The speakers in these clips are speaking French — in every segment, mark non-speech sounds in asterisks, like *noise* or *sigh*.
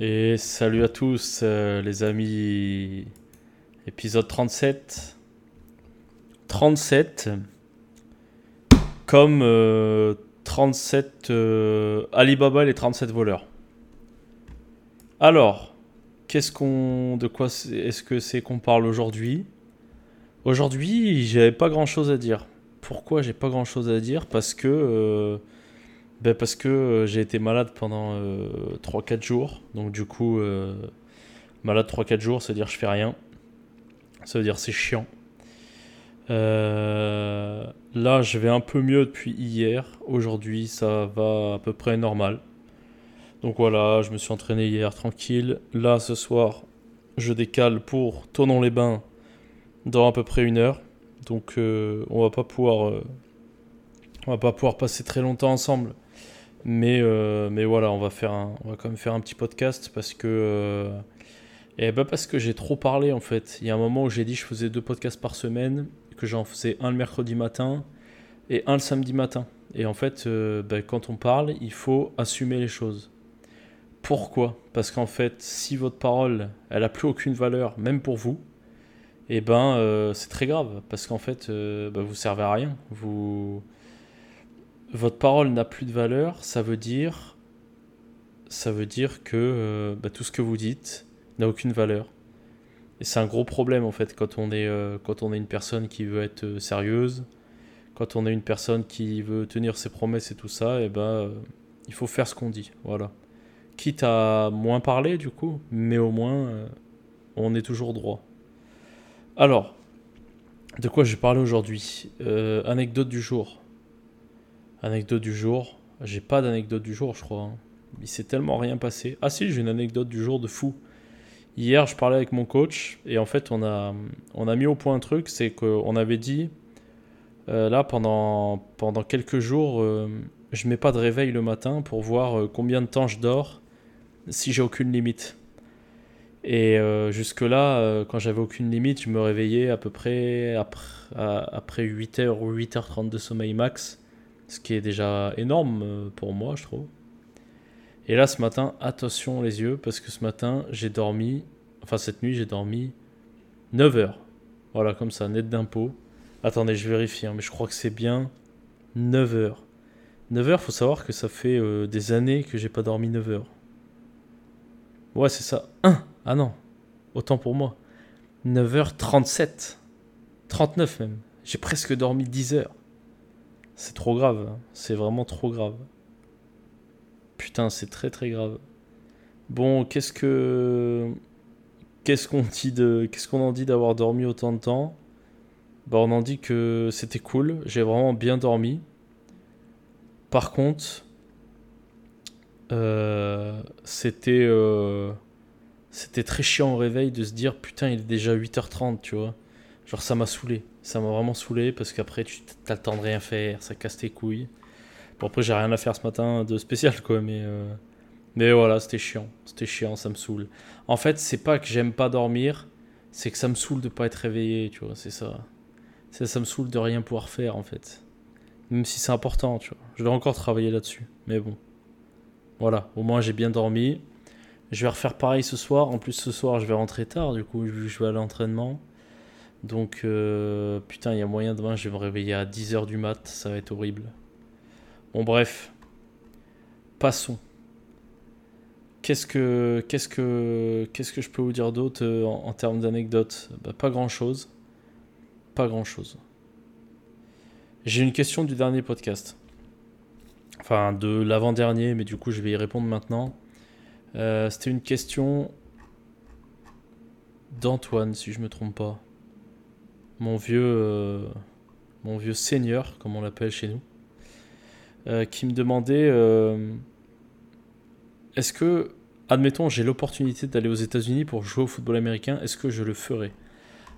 Et salut à tous euh, les amis. Épisode 37. 37. Comme euh, 37 euh, Alibaba et les 37 voleurs. Alors, qu'est-ce qu'on de quoi est-ce que c'est qu'on parle aujourd'hui? Aujourd'hui, j'avais pas grand-chose à dire. Pourquoi j'ai pas grand-chose à dire? Parce que euh, ben parce que euh, j'ai été malade pendant euh, 3-4 jours. Donc du coup, euh, malade 3-4 jours, ça veut dire je fais rien. Ça veut dire c'est chiant. Euh, là, je vais un peu mieux depuis hier. Aujourd'hui, ça va à peu près normal. Donc voilà, je me suis entraîné hier tranquille. Là, ce soir, je décale pour Tournon-les-Bains dans à peu près une heure. Donc euh, on va pas pouvoir... euh, on va pas pouvoir passer très longtemps ensemble. Mais, euh, mais voilà, on va, faire on va quand même faire un petit podcast parce que, euh, eh ben parce que j'ai trop parlé en fait. Il y a un moment où j'ai dit que je faisais deux podcasts par semaine, que j'en faisais un le mercredi matin et un le samedi matin. Et en fait, euh, ben, quand on parle, il faut assumer les choses. Pourquoi? Parce qu'en fait, si votre parole, elle a plus aucune valeur, même pour vous, eh ben euh, c'est très grave. Parce qu'en fait, ben, vous servez à rien. Vous votre parole n'a plus de valeur, ça veut dire, ça veut dire que euh, bah, tout ce que vous dites n'a aucune valeur. Et c'est un gros problème en fait quand on est, euh, une personne qui veut être euh, sérieuse, quand on est une personne qui veut tenir ses promesses et tout ça, et ben euh, il faut faire ce qu'on dit, voilà. Quitte à moins parler du coup, mais au moins on est toujours droit. Alors, de quoi je vais parler aujourd'hui? Anecdote du jour. Anecdote du jour. J'ai pas d'anecdote du jour, je crois. hein. Il s'est tellement rien passé. Ah si, j'ai une anecdote du jour de fou. Hier, je parlais avec mon coach et en fait, on a, mis au point un truc, c'est qu'on avait dit, euh, là, pendant, quelques jours, euh, je mets pas de réveil le matin pour voir euh, combien de temps je dors si j'ai aucune limite. Et euh, jusque-là, quand j'avais aucune limite, je me réveillais à peu près après, après 8h ou 8h30 de sommeil max. Ce qui est déjà énorme euh, pour moi, je trouve. Et là, ce matin, attention les yeux, parce que ce matin, j'ai dormi, enfin cette nuit, j'ai dormi 9 heures. Voilà, comme ça, net d'impôt. Attendez, je vérifie, hein, mais je crois que c'est bien 9 heures. 9 heures, faut savoir que ça fait euh, des années que j'ai pas dormi 9 heures. Ouais, c'est ça. 1 Ah non, autant pour moi. 9h37. 39 même. J'ai presque dormi 10 heures. C'est trop grave, hein. c'est vraiment trop grave. Putain, c'est très très grave. Bon, qu'est-ce que qu'est-ce qu'on dit de qu'est-ce qu'on en dit d'avoir dormi autant de temps? Bah, on en dit que c'était cool, j'ai vraiment bien dormi. Par contre, euh, c'était euh, c'était très chiant au réveil de se dire putain, il est déjà 8h30, tu vois. Genre ça m'a saoulé, ça m'a vraiment saoulé parce qu'après tu t'as le temps de rien faire, ça casse tes couilles. Bon après j'ai rien à faire ce matin de spécial quoi, mais euh, mais voilà c'était chiant, c'était chiant, ça me saoule. En fait c'est pas que j'aime pas dormir, c'est que ça me saoule de pas être réveillé, tu vois, c'est ça. C'est ça me saoule de rien pouvoir faire en fait. Même si c'est important, tu vois. Je dois encore travailler là-dessus, mais bon. Voilà, au moins j'ai bien dormi. Je vais refaire pareil ce soir. En plus ce soir je vais rentrer tard, du coup je vais à l'entraînement. Donc, euh, putain, il y a moyen demain, je vais me réveiller à 10h du mat, ça va être horrible. Bon, bref. Passons. Qu'est-ce que, qu'est-ce que, qu'est-ce que je peux vous dire d'autre euh, en, termes d'anecdotes? Bah, Pas grand-chose. Pas grand-chose. J'ai une question du dernier podcast. Enfin, de l'avant-dernier, mais du coup, je vais y répondre maintenant. Euh, C'était une question d'Antoine, si je me trompe pas mon vieux, euh, mon vieux seigneur, comme on l'appelle chez nous, euh, qui me demandait euh, est-ce que, admettons, j'ai l'opportunité d'aller aux États-Unis pour jouer au football américain, est-ce que je le ferai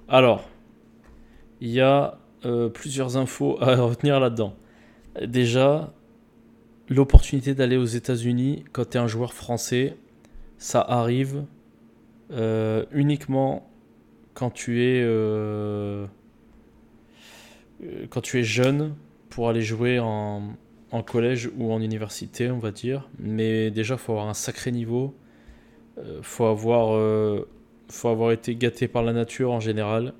Alors, il y a plusieurs infos à *laughs* retenir là-dedans. Déjà, l'opportunité d'aller aux États-Unis quand tu es un joueur français, ça arrive uniquement quand tu es euh, euh, quand tu es jeune pour aller jouer en, collège ou en université, on va dire. Mais déjà, faut avoir un sacré niveau. euh, faut avoir faut avoir été gâté par la nature en général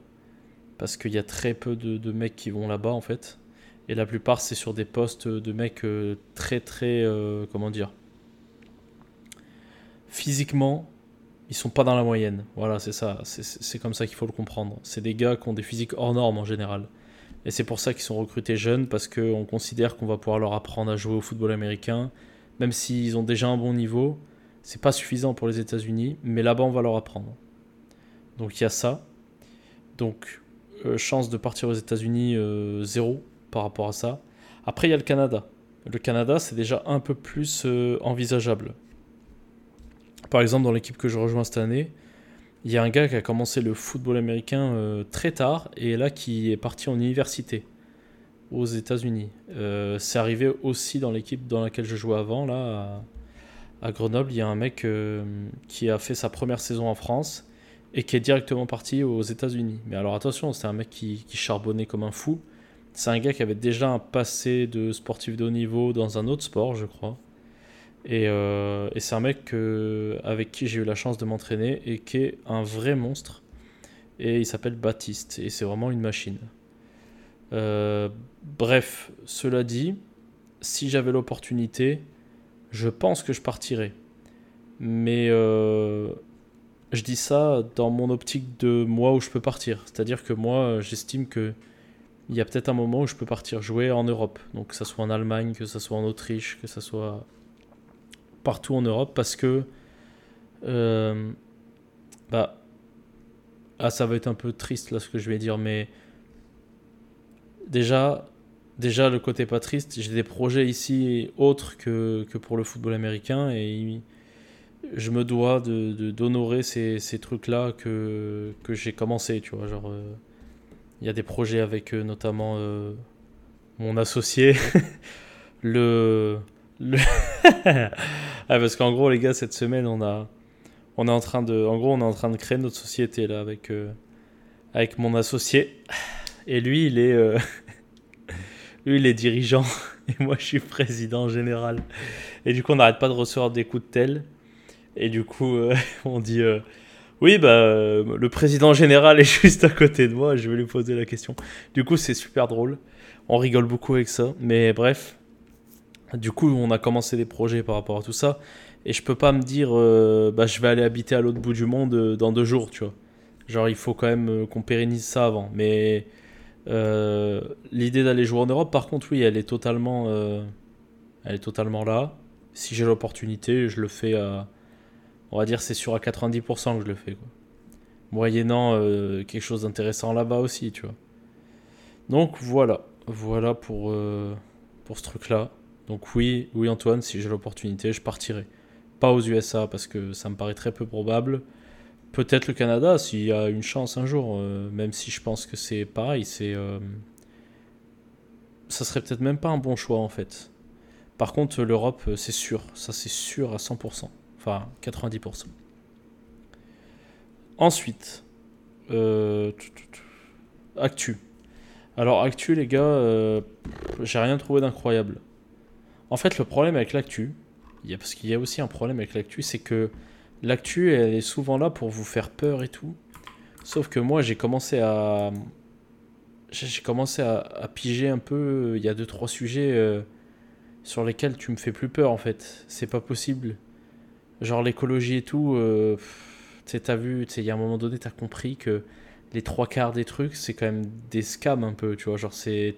parce qu'il y a très peu de, mecs qui vont là-bas en fait et la plupart c'est sur des postes de mecs très très comment dire physiquement ils sont pas dans la moyenne. Voilà, c'est ça. C'est comme ça qu'il faut le comprendre. C'est des gars qui ont des physiques hors normes en général. Et c'est pour ça qu'ils sont recrutés jeunes, parce qu'on considère qu'on va pouvoir leur apprendre à jouer au football américain, même s'ils ont déjà un bon niveau. C'est pas suffisant pour les États-Unis, mais là-bas on va leur apprendre. Donc il y a ça. Donc euh, chance de partir aux États-Unis euh, zéro par rapport à ça. Après il y a le Canada. Le Canada c'est déjà un peu plus euh, envisageable. Par exemple, dans l'équipe que je rejoins cette année, il y a un gars qui a commencé le football américain euh, très tard et là qui est parti en université aux États-Unis. Euh, c'est arrivé aussi dans l'équipe dans laquelle je jouais avant, là, à, Grenoble. Il y a un mec euh, qui a fait sa première saison en France et qui est directement parti aux États-Unis. Mais alors attention, c'est un mec qui, qui charbonnait comme un fou. C'est un gars qui avait déjà un passé de sportif de haut niveau dans un autre sport, je crois. Euh, et, c'est un mec avec qui j'ai eu la chance de m'entraîner et qui est un vrai monstre. Et il s'appelle Baptiste. Et c'est vraiment une machine. Euh, bref, cela dit, si j'avais l'opportunité, je pense que je partirais. Mais euh, je dis ça dans mon optique de moi où je peux partir. C'est-à-dire que moi, j'estime que il y a peut-être un moment où je peux partir jouer en Europe. Donc que ça soit en Allemagne, que ça soit en Autriche, que ça soit partout en Europe parce que euh, bah ah ça va être un peu triste là ce que je vais dire mais déjà déjà le côté pas triste j'ai des projets ici autres que, que, pour le football américain et je me dois de d'honorer ces, ces, trucs là que, que j'ai commencé tu vois genre euh, il y a des projets avec euh, notamment mon associé *laughs* le *laughs* ah, parce qu'en gros, les gars, cette semaine, on a, on est en train de, en gros, on est en train de créer notre société là avec, euh, avec mon associé. Et lui, il est, euh, *laughs* lui, il est dirigeant *laughs* et moi, je suis président général. Et du coup, on n'arrête pas de recevoir des coups de tel. Et du coup, euh, on dit, oui, bah, le président général est juste à côté de moi. Je vais lui poser la question. Du coup, c'est super drôle. On rigole beaucoup avec ça. Mais bref, du coup, on a commencé des projets par rapport à tout ça. Et je peux pas me dire, euh, bah, je vais aller habiter à l'autre bout du monde euh, dans deux jours, tu vois. Genre, il faut quand même euh, qu'on pérennise ça avant. Mais l'idée d'aller jouer en Europe, par contre, oui, elle est totalement, elle est totalement là. Si j'ai l'opportunité, je le fais à, on va dire, c'est sûr à 90% que je le fais, quoi. Moyennant quelque chose d'intéressant là-bas aussi, tu vois. Donc voilà, voilà pour, pour ce truc-là. Donc oui, oui Antoine, si j'ai l'opportunité, je partirai. Pas aux USA parce que ça me paraît très peu probable. Peut-être le Canada s'il y a une chance un jour, euh, même si je pense que c'est pareil, c'est euh, ça serait peut-être même pas un bon choix en fait. Par contre, l'Europe, euh, c'est sûr, ça c'est sûr à 100%, enfin 90%. Ensuite, actu. Alors actu les gars, j'ai rien trouvé d'incroyable. En fait, le problème avec l'actu, parce qu'il y a aussi un problème avec l'actu, c'est que l'actu, elle est souvent là pour vous faire peur et tout. Sauf que moi, j'ai commencé à. J'ai commencé à, piger un peu. Il y a deux, trois sujets euh, sur lesquels tu me fais plus peur, en fait. C'est pas possible. Genre l'écologie et tout. Euh, tu t'as vu, il y a un moment donné, t'as compris que les trois quarts des trucs, c'est quand même des scams un peu, tu vois. Genre, c'est.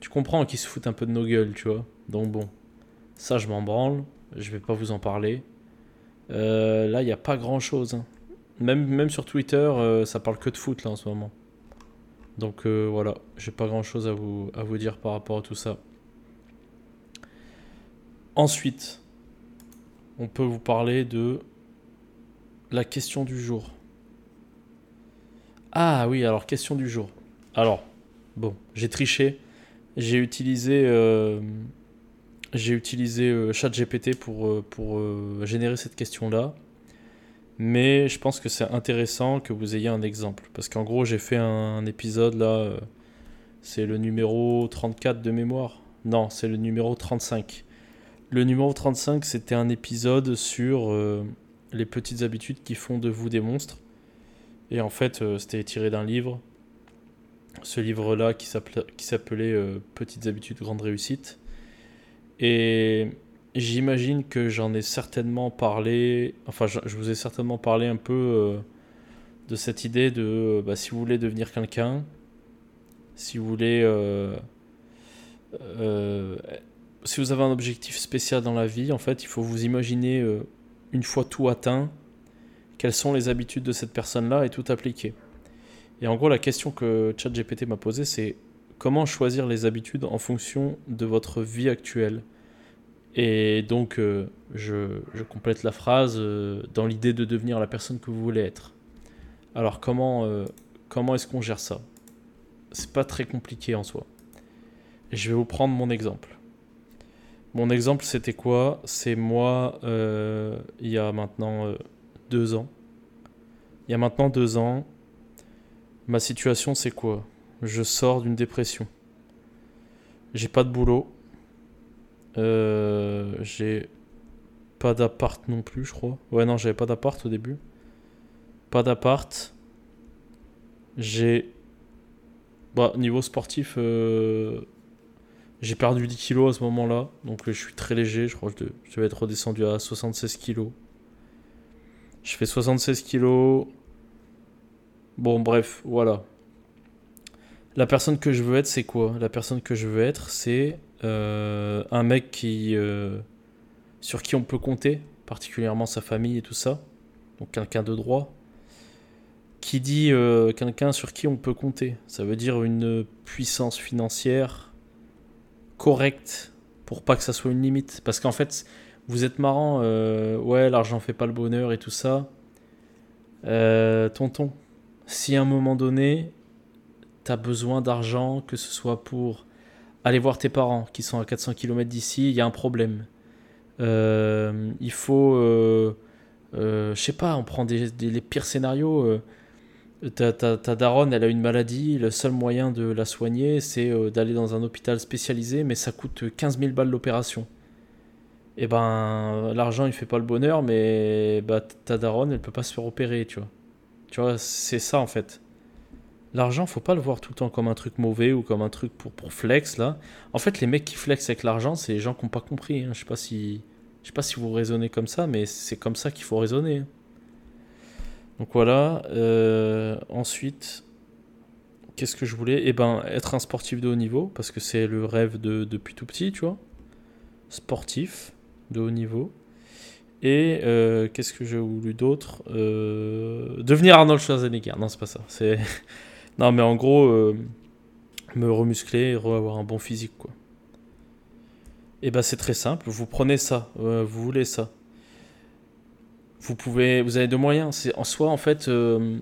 Tu comprends qu'ils se foutent un peu de nos gueules, tu vois. Donc bon, ça je m'en branle, je vais pas vous en parler. Euh, là, il n'y a pas grand chose. Hein. Même, même sur Twitter, euh, ça parle que de foot là en ce moment. Donc euh, voilà, j'ai pas grand chose à vous, à vous dire par rapport à tout ça. Ensuite, on peut vous parler de la question du jour. Ah oui, alors question du jour. Alors, bon, j'ai triché. J'ai utilisé j'ai utilisé euh, ChatGPT pour, euh, pour euh, générer cette question-là. Mais je pense que c'est intéressant que vous ayez un exemple. Parce qu'en gros, j'ai fait un, épisode là. c'est le numéro 34 de mémoire. Non, c'est le numéro 35. Le numéro 35, c'était un épisode sur les petites habitudes qui font de vous des monstres. Et en fait, c'était tiré d'un livre. Ce livre-là qui s'appelait Petites habitudes, grande réussite. Et j'imagine que j'en ai certainement parlé, enfin je, vous ai certainement parlé un peu euh, de cette idée de bah, si vous voulez devenir quelqu'un, si vous voulez... si vous avez un objectif spécial dans la vie, en fait, il faut vous imaginer une fois tout atteint, quelles sont les habitudes de cette personne-là et tout appliquer. Et en gros, la question que ChatGPT m'a posée, c'est comment choisir les habitudes en fonction de votre vie actuelle. Et donc, euh, je, complète la phrase euh, dans l'idée de devenir la personne que vous voulez être. Alors, comment, euh, est-ce qu'on gère ça? C'est pas très compliqué en soi. je vais vous prendre mon exemple. Mon exemple, c'était quoi? C'est moi, il y a maintenant deux ans. Il y a maintenant deux ans, ma situation, c'est quoi? Je sors d'une dépression. J'ai pas de boulot. Euh, j'ai pas d'appart non plus, je crois. Ouais, non, j'avais pas d'appart au début. Pas d'appart. J'ai. Bah, niveau sportif, j'ai perdu 10 kilos à ce moment-là, donc je suis très léger, je crois que je vais être redescendu à 76 kilos. Je fais 76 kilos. Bon, bref, voilà. La personne que je veux être, c'est quoi? La personne que je veux être, c'est euh, un mec qui, euh, sur qui on peut compter, particulièrement sa famille et tout ça. Donc quelqu'un de droit. Qui dit euh, quelqu'un sur qui on peut compter Ça veut dire une puissance financière correct pour pas que ça soit une limite. Parce qu'en fait, vous êtes marrant, ouais, l'argent fait pas le bonheur et tout ça. Tonton, si à un moment donné, t'as besoin d'argent, que ce soit pour aller voir tes parents qui sont à 400 km d'ici, il y a un problème. Euh, il faut, je sais pas, on prend les pires scénarios ta, daronne, elle a une maladie, le seul moyen de la soigner, c'est euh, d'aller dans un hôpital spécialisé, mais ça coûte 15 000 balles l'opération. Et eh ben, l'argent, il fait pas le bonheur, mais bah, ta daronne, elle peut pas se faire opérer, tu vois. Tu vois, c'est ça en fait. L'argent, faut pas le voir tout le temps comme un truc mauvais ou comme un truc pour, pour flex, là. En fait, les mecs qui flex avec l'argent, c'est les gens qui n'ont pas compris. Hein. Je sais pas si... Je sais pas si vous raisonnez comme ça, mais c'est comme ça qu'il faut raisonner. Hein. Donc voilà. Euh, ensuite, qu'est-ce que je voulais? Eh ben, être un sportif de haut niveau, parce que c'est le rêve de, depuis tout petit, tu vois. Sportif de haut niveau. Et euh, qu'est-ce que j'ai voulu d'autre? Euh, Devenir Arnold Schwarzenegger. Non, c'est pas ça. C'est non, mais en gros, me remuscler avoir un bon physique, quoi. Et ben, c'est très simple. Vous prenez ça. vous voulez ça vous pouvez, vous avez deux moyens. En soi, en fait, euh,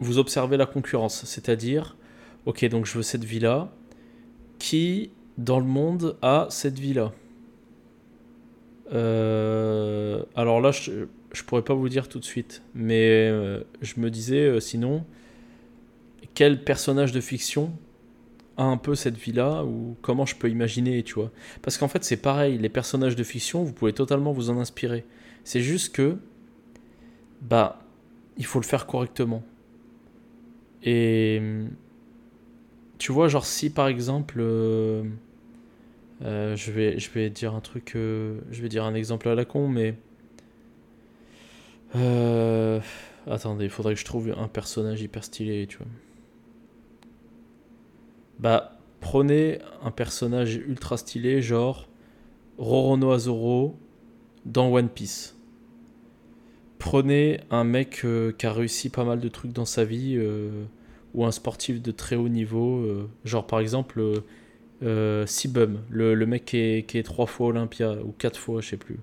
vous observez la concurrence, c'est-à-dire, ok, donc je veux cette villa. Qui dans le monde a cette villa euh, Alors là, je, je pourrais pas vous dire tout de suite, mais euh, je me disais sinon, quel personnage de fiction a un peu cette villa ou comment je peux imaginer, tu vois Parce qu'en fait, c'est pareil, les personnages de fiction, vous pouvez totalement vous en inspirer. C'est juste que bah, il faut le faire correctement. Et tu vois, genre si par exemple, euh, euh, je, vais, je vais dire un truc, euh, je vais dire un exemple à la con, mais... attendez, il faudrait que je trouve un personnage hyper stylé, tu vois. Bah, prenez un personnage ultra stylé, genre Roronoa Azoro dans One Piece prenez un mec euh, qui a réussi pas mal de trucs dans sa vie, euh, ou un sportif de très haut niveau, euh, genre par exemple Sibum, le, le, mec qui est, trois fois Olympia, ou quatre fois, je sais plus.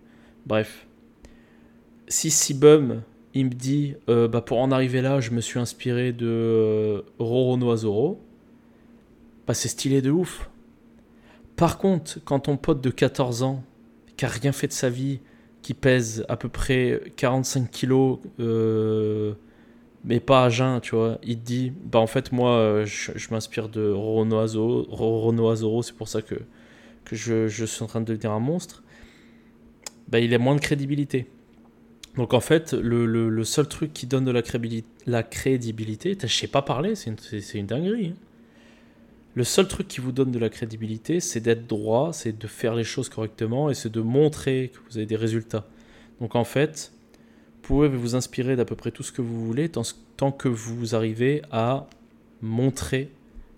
Bref. Si Sibum, il me dit, bah pour en arriver là, je me suis inspiré de Roro Noazoro, bah c'est stylé de ouf. Par contre, quand ton pote de 14 ans, qui a rien fait de sa vie, qui pèse à peu près 45 kilos, euh, mais pas à jeun, tu vois. Il te dit, bah en fait, moi, euh, je, m'inspire de Rorono Azoro, c'est pour ça que, que je, suis en train de devenir un monstre. Bah, il a moins de crédibilité. Donc en fait, le, seul truc qui donne de la crédibilité, la crédibilité je sais pas parler, c'est une, une, dinguerie. Hein. Le seul truc qui vous donne de la crédibilité, c'est d'être droit, c'est de faire les choses correctement et c'est de montrer que vous avez des résultats. Donc en fait, vous pouvez vous inspirer d'à peu près tout ce que vous voulez tant, que vous arrivez à montrer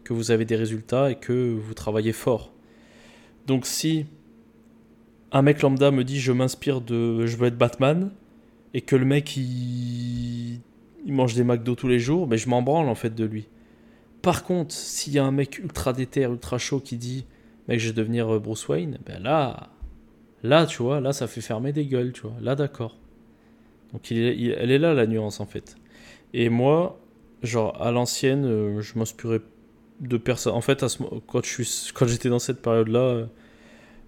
que vous avez des résultats et que vous travaillez fort. Donc si un mec lambda me dit je m'inspire de je veux être Batman et que le mec il, mange des McDo tous les jours, mais ben, je m'en branle en fait de lui. Par contre, s'il y a un mec ultra déter, ultra chaud qui dit mec, je vais devenir euh, Bruce Wayne, ben là, là, tu vois, là, ça fait fermer des gueules, tu vois. Là, d'accord. Donc, elle est là la nuance en fait. Et moi, genre à l'ancienne, euh, je m'inspirais de personne. En fait, quand je j'étais dans cette période-là, euh,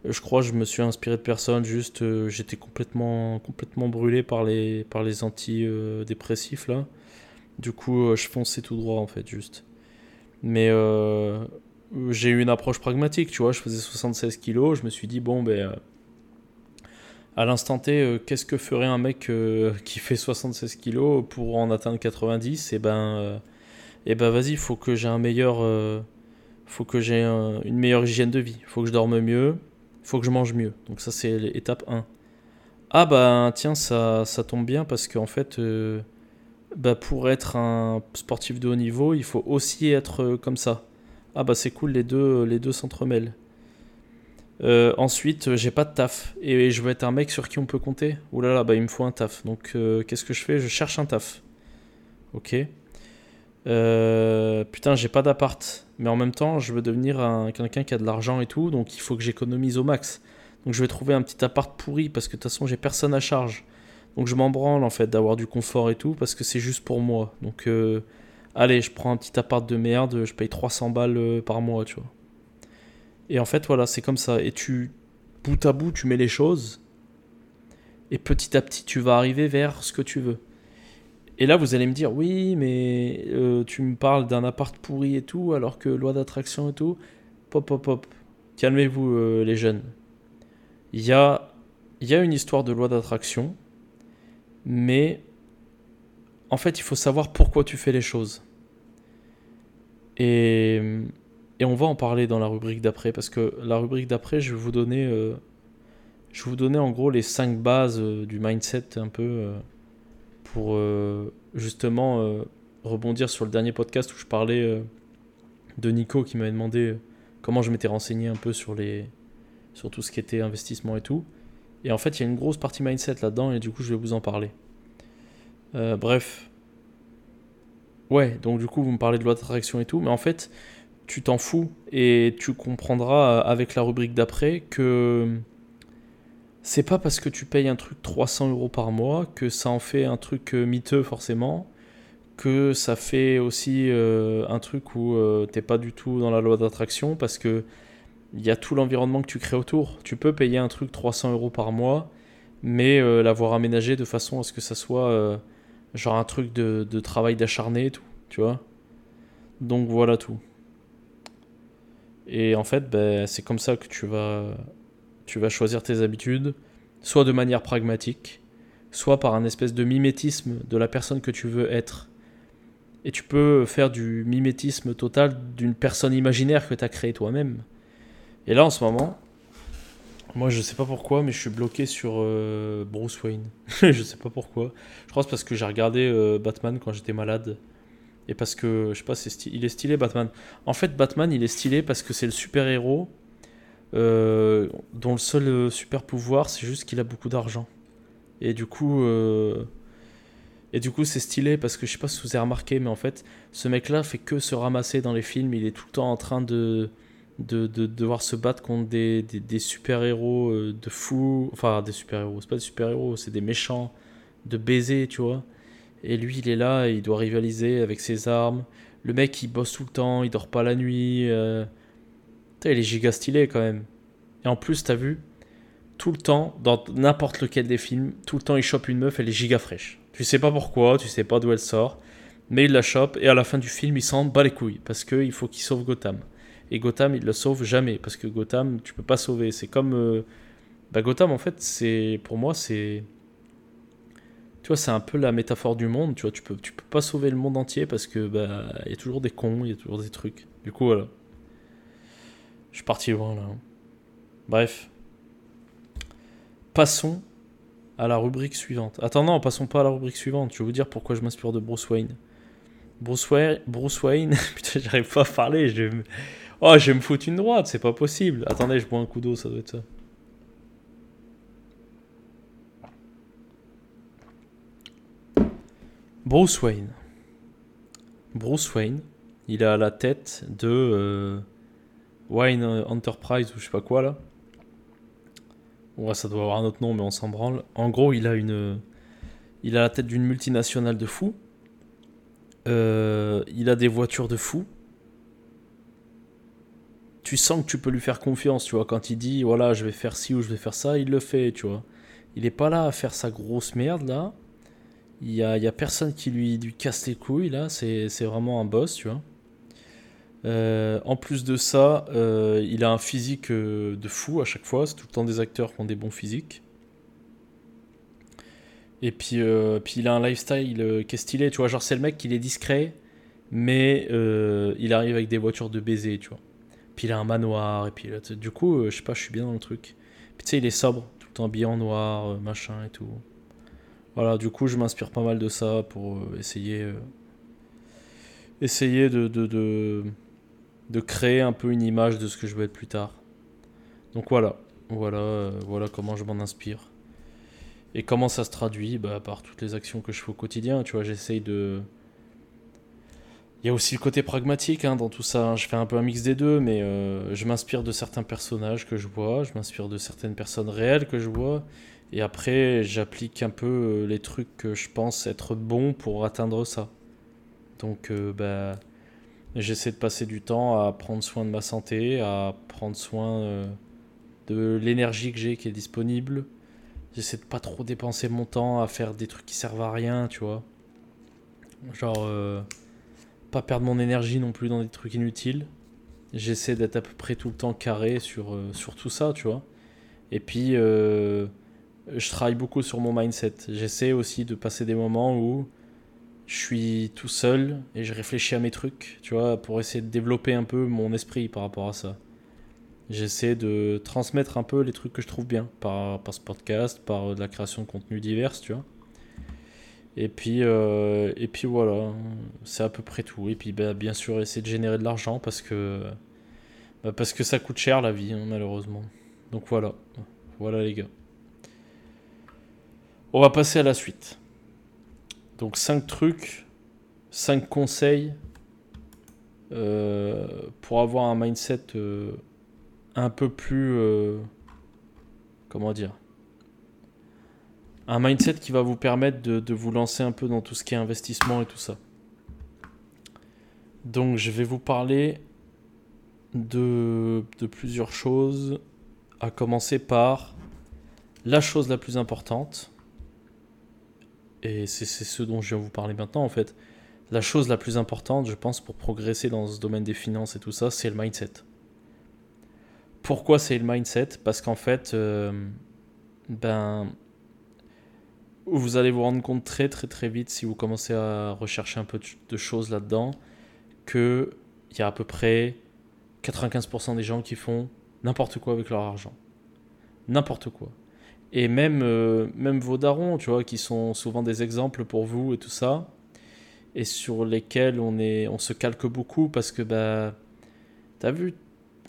je crois, je me suis inspiré de personne. Juste, j'étais complètement, complètement brûlé par les, par les antidépressifs là. Du coup, je fonçais tout droit en fait, juste. Mais euh, j'ai eu une approche pragmatique, tu vois. Je faisais 76 kilos, je me suis dit, bon, ben. Euh, à l'instant T, euh, qu'est-ce que ferait un mec qui fait 76 kilos pour en atteindre 90 Et eh ben, et eh ben vas-y, faut que j'ai un meilleur, faut que j'ai une meilleure hygiène de vie, faut que je dorme mieux, faut que je mange mieux. Donc ça c'est l'étape 1. Ah bah tiens, ça, ça tombe bien parce qu'en fait, bah, pour être un sportif de haut niveau, il faut aussi être euh, comme ça. Ah bah c'est cool, les deux, les deux s'entremêlent. Euh, ensuite, j'ai pas de taf et je veux être un mec sur qui on peut compter. Ouh là là, bah il me faut un taf. Donc euh, qu'est-ce que je fais? Je cherche un taf. Ok. putain, j'ai pas d'appart, mais en même temps, je veux devenir un, quelqu'un qui a de l'argent et tout, donc il faut que j'économise au max. Donc je vais trouver un petit appart pourri parce que de toute façon, j'ai personne à charge. Donc je m'en branle en fait d'avoir du confort et tout parce que c'est juste pour moi. Donc euh, allez, je prends un petit appart de merde, je paye 300 balles euh, par mois, tu vois. Et en fait, voilà, c'est comme ça. Et tu, bout à bout, tu mets les choses. Et petit à petit, tu vas arriver vers ce que tu veux. Et là, vous allez me dire, oui, mais euh, tu me parles d'un appart pourri et tout, alors que loi d'attraction et tout. Pop, pop, pop. Calmez-vous, les jeunes. Il y a, y a une histoire de loi d'attraction mais en fait, il faut savoir pourquoi tu fais les choses. Et, on va en parler dans la rubrique d'après, parce que la rubrique d'après, je vais vous donner, euh, en gros les 5 bases euh, du mindset un peu euh, pour justement rebondir sur le dernier podcast où je parlais de Nico qui m'avait demandé comment je m'étais renseigné un peu sur, les, sur tout ce qui était investissement et tout. Et en fait, il y a une grosse partie mindset là-dedans, et du coup, je vais vous en parler. Euh, bref. Ouais, donc du coup, vous me parlez de loi d'attraction et tout, mais en fait, tu t'en fous, et tu comprendras euh, avec la rubrique d'après que c'est pas parce que tu payes un truc 300 euros par mois que ça en fait un truc euh, miteux forcément, que ça fait aussi un truc où t'es pas du tout dans la loi d'attraction, parce que il y a tout l'environnement que tu crées autour. Tu peux payer un truc 300 euros par mois, mais euh, l'avoir aménagé de façon à ce que ça soit euh, genre un truc de, travail d'acharné et tout, tu vois. Donc voilà tout. Et en fait, ben, c'est comme ça que tu vas, tu vas choisir tes habitudes, soit de manière pragmatique, soit par un espèce de mimétisme de la personne que tu veux être. Et tu peux faire du mimétisme total d'une personne imaginaire que tu as créée toi-même. Et là, en ce moment, moi, je sais pas pourquoi, mais je suis bloqué sur euh, Bruce Wayne. *laughs* je sais pas pourquoi. Je crois que c'est parce que j'ai regardé euh, Batman quand j'étais malade. Et parce que, je sais pas, c'est il est stylé Batman. En fait, Batman, il est stylé parce que c'est le super-héros euh, dont le seul super pouvoir, c'est juste qu'il a beaucoup d'argent. Et du coup, et du coup, c'est stylé parce que je sais pas si vous avez remarqué, mais en fait, ce mec-là fait que se ramasser dans les films. Il est tout le temps en train de de, devoir se battre contre des, super-héros euh, de fous. Enfin, des super-héros, c'est pas des super-héros, c'est des méchants de baiser, tu vois. Et lui, il est là, il doit rivaliser avec ses armes. Le mec, il bosse tout le temps, il dort pas la nuit. Euh... il est giga stylé quand même. Et en plus, t'as vu, tout le temps, dans n'importe lequel des films, tout le temps, il chope une meuf, elle est giga fraîche. Tu sais pas pourquoi, tu sais pas d'où elle sort, mais il la chope, et à la fin du film, il s'en bat les couilles, parce qu'il faut qu'il sauve Gotham. Et Gotham, il le sauve jamais. Parce que Gotham, tu peux pas sauver. C'est comme. Euh, bah, Gotham, en fait, c'est pour moi, c'est. Tu vois, c'est un peu la métaphore du monde. Tu vois, tu peux, tu peux pas sauver le monde entier parce que bah, il y a toujours des cons, il y a toujours des trucs. Du coup, voilà. Je suis parti loin là. Bref. Passons à la rubrique suivante. Attends, non, passons pas à la rubrique suivante. Je vais vous dire pourquoi je m'inspire de Bruce Wayne. Bruce Wayne, Bruce Wayne, *laughs* putain, j'arrive pas à parler. Je. Oh, je vais me foutre une droite, c'est pas possible. Attendez, je bois un coup d'eau, ça doit être ça. Bruce Wayne. Bruce Wayne, il à la tête de euh, Wayne Enterprise ou je sais pas quoi là. Ouais, ça doit avoir un autre nom, mais on s'en branle. En gros, il a une, il a la tête d'une multinationale de fous. Euh, il a des voitures de fous. Tu sens que tu peux lui faire confiance, tu vois. Quand il dit, voilà, je vais faire ci ou je vais faire ça, il le fait, tu vois. Il est pas là à faire sa grosse merde là. Il y a, y a, personne qui lui, lui casse les couilles là. C'est vraiment un boss, tu vois. Euh, en plus de ça, euh, il a un physique euh, de fou à chaque fois. C'est tout le temps des acteurs qui ont des bons physiques. Et puis, puis il a un lifestyle qui est stylé, tu vois. Genre, c'est le mec qui est discret, mais il arrive avec des voitures de baiser, tu vois. Puis il a un manoir, et puis du coup, je sais pas, je suis bien dans le truc. Puis tu sais, il est sobre, tout le temps habillé en noir, machin et tout. Voilà, du coup, je m'inspire pas mal de ça pour essayer, essayer de, de, de de créer un peu une image de ce que je veux être plus tard. Donc voilà, voilà, euh, voilà comment je m'en inspire. Et comment ça se traduit bah, Par toutes les actions que je fais au quotidien. Tu vois, j'essaye de. Il y a aussi le côté pragmatique hein, dans tout ça. Je fais un peu un mix des deux, mais euh, je m'inspire de certains personnages que je vois, je m'inspire de certaines personnes réelles que je vois, et après j'applique un peu euh, les trucs que je pense être bons pour atteindre ça. Donc, bah J'essaie de passer du temps à prendre soin de ma santé, à prendre soin euh, de l'énergie que j'ai qui est disponible. J'essaie de pas trop dépenser mon temps à faire des trucs qui servent à rien, tu vois. Genre, euh, pas perdre mon énergie non plus dans des trucs inutiles. J'essaie d'être à peu près tout le temps carré sur, euh, tout ça, tu vois. Et puis, je travaille beaucoup sur mon mindset. J'essaie aussi de passer des moments où je suis tout seul et je réfléchis à mes trucs, tu vois, pour essayer de développer un peu mon esprit par rapport à ça. J'essaie de transmettre un peu les trucs que je trouve bien par, par ce podcast, par de la création de contenu divers, tu vois. Et puis, euh, et puis voilà, c'est à peu près tout. Et puis bah, bien sûr, essayer de générer de l'argent parce que, bah, parce que ça coûte cher la vie, hein, malheureusement. Donc voilà, voilà les gars. On va passer à la suite. Donc 5 trucs, 5 conseils euh, pour avoir un mindset euh, un peu plus... Comment dire? Un mindset qui va vous permettre de, vous lancer un peu dans tout ce qui est investissement et tout ça. Donc je vais vous parler de, de plusieurs choses, à commencer par la chose la plus importante et c'est ce dont je viens vous parler maintenant en fait. La chose la plus importante, je pense, pour progresser dans ce domaine des finances et tout ça, c'est le mindset. Pourquoi c'est le mindset? Parce qu'en fait, euh, ben, vous allez vous rendre compte très très très vite si vous commencez à rechercher un peu de choses là-dedans, qu'il y a à peu près 95% des gens qui font n'importe quoi avec leur argent. N'importe quoi. Et même, euh, même vos darons, tu vois, qui sont souvent des exemples pour vous et tout ça, et sur lesquels on se calque beaucoup parce que, bah, t'as vu,